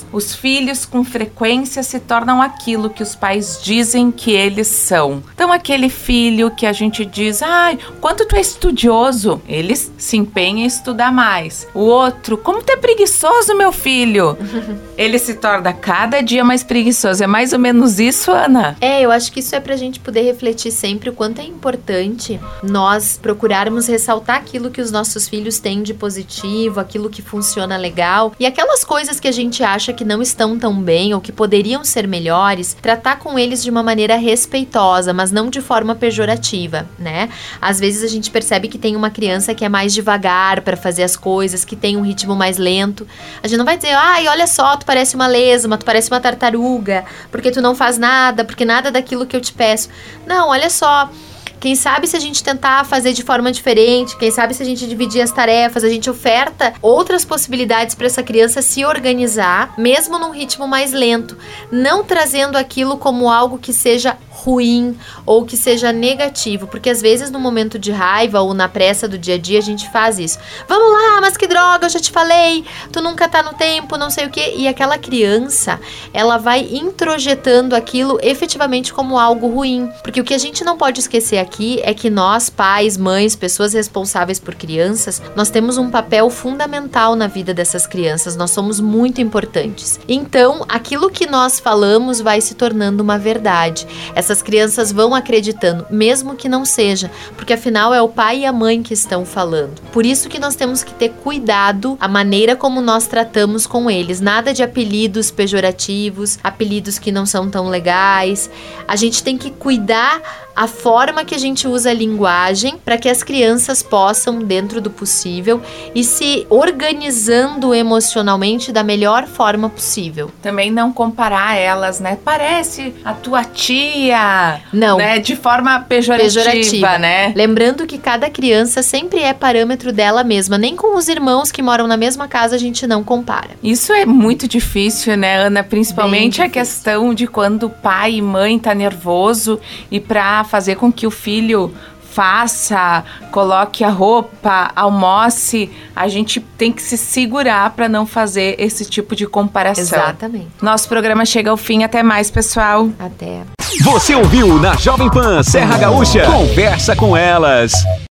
elas. Os filhos com frequência se tornam aquilo que os pais dizem que eles são. Então, aquele filho que a gente diz, ai, quanto tu é estudioso, eles se empenham em estudar mais. O outro, como tu é preguiçoso, meu filho. Ele se torna cada dia mais preguiçoso. É mais ou menos isso, Ana? É, eu acho que isso é pra gente poder refletir sempre o quanto é importante nós procurarmos ressaltar aquilo que os nossos filhos têm de positivo, aquilo que funciona legal e aquelas coisas que a gente acha que não estão tão bem ou que poderiam ser melhores, tratar com eles de uma maneira respeitosa, mas não de forma pejorativa, né? Às vezes a gente percebe que tem uma criança que é mais devagar para fazer as coisas, que tem um ritmo mais lento. A gente não vai dizer, ai, olha só, tu parece uma lesma, tu parece uma tartaruga, porque tu não faz nada, porque nada daquilo que eu te peço. Não, olha só. Quem sabe se a gente tentar fazer de forma diferente, quem sabe se a gente dividir as tarefas, a gente oferta outras possibilidades para essa criança se organizar, mesmo num ritmo mais lento, não trazendo aquilo como algo que seja ruim ou que seja negativo, porque às vezes no momento de raiva ou na pressa do dia a dia a gente faz isso. Vamos lá, mas que droga, eu já te falei, tu nunca tá no tempo, não sei o que. E aquela criança, ela vai introjetando aquilo efetivamente como algo ruim, porque o que a gente não pode esquecer aqui é que nós, pais, mães, pessoas responsáveis por crianças, nós temos um papel fundamental na vida dessas crianças, nós somos muito importantes. Então, aquilo que nós falamos vai se tornando uma verdade. Essa essas crianças vão acreditando, mesmo que não seja, porque afinal é o pai e a mãe que estão falando. Por isso que nós temos que ter cuidado a maneira como nós tratamos com eles, nada de apelidos pejorativos, apelidos que não são tão legais. A gente tem que cuidar a forma que a gente usa a linguagem para que as crianças possam, dentro do possível, e se organizando emocionalmente da melhor forma possível. Também não comparar elas, né? Parece a tua tia. Não. Né? De forma pejorativa, pejorativa, né? Lembrando que cada criança sempre é parâmetro dela mesma. Nem com os irmãos que moram na mesma casa a gente não compara. Isso é muito difícil, né, Ana? Principalmente a questão de quando o pai e mãe tá nervoso e para fazer com que o filho faça, coloque a roupa, almoce, a gente tem que se segurar para não fazer esse tipo de comparação. Exatamente. Nosso programa chega ao fim. Até mais, pessoal. Até. Você ouviu na Jovem Pan Serra Gaúcha? Conversa com elas.